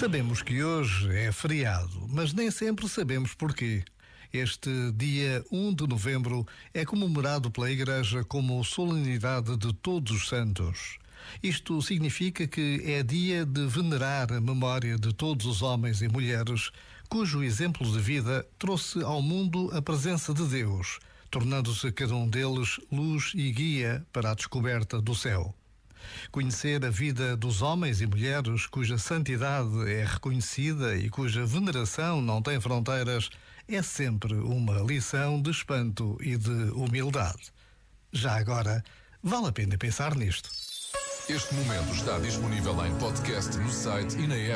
Sabemos que hoje é feriado, mas nem sempre sabemos porquê. Este dia 1 de novembro é comemorado pela Igreja como solenidade de Todos os Santos. Isto significa que é dia de venerar a memória de todos os homens e mulheres cujo exemplo de vida trouxe ao mundo a presença de Deus, tornando-se cada um deles luz e guia para a descoberta do céu. Conhecer a vida dos homens e mulheres cuja santidade é reconhecida e cuja veneração não tem fronteiras é sempre uma lição de espanto e de humildade. Já agora, vale a pena pensar nisto. Este momento está disponível em podcast no site e na app.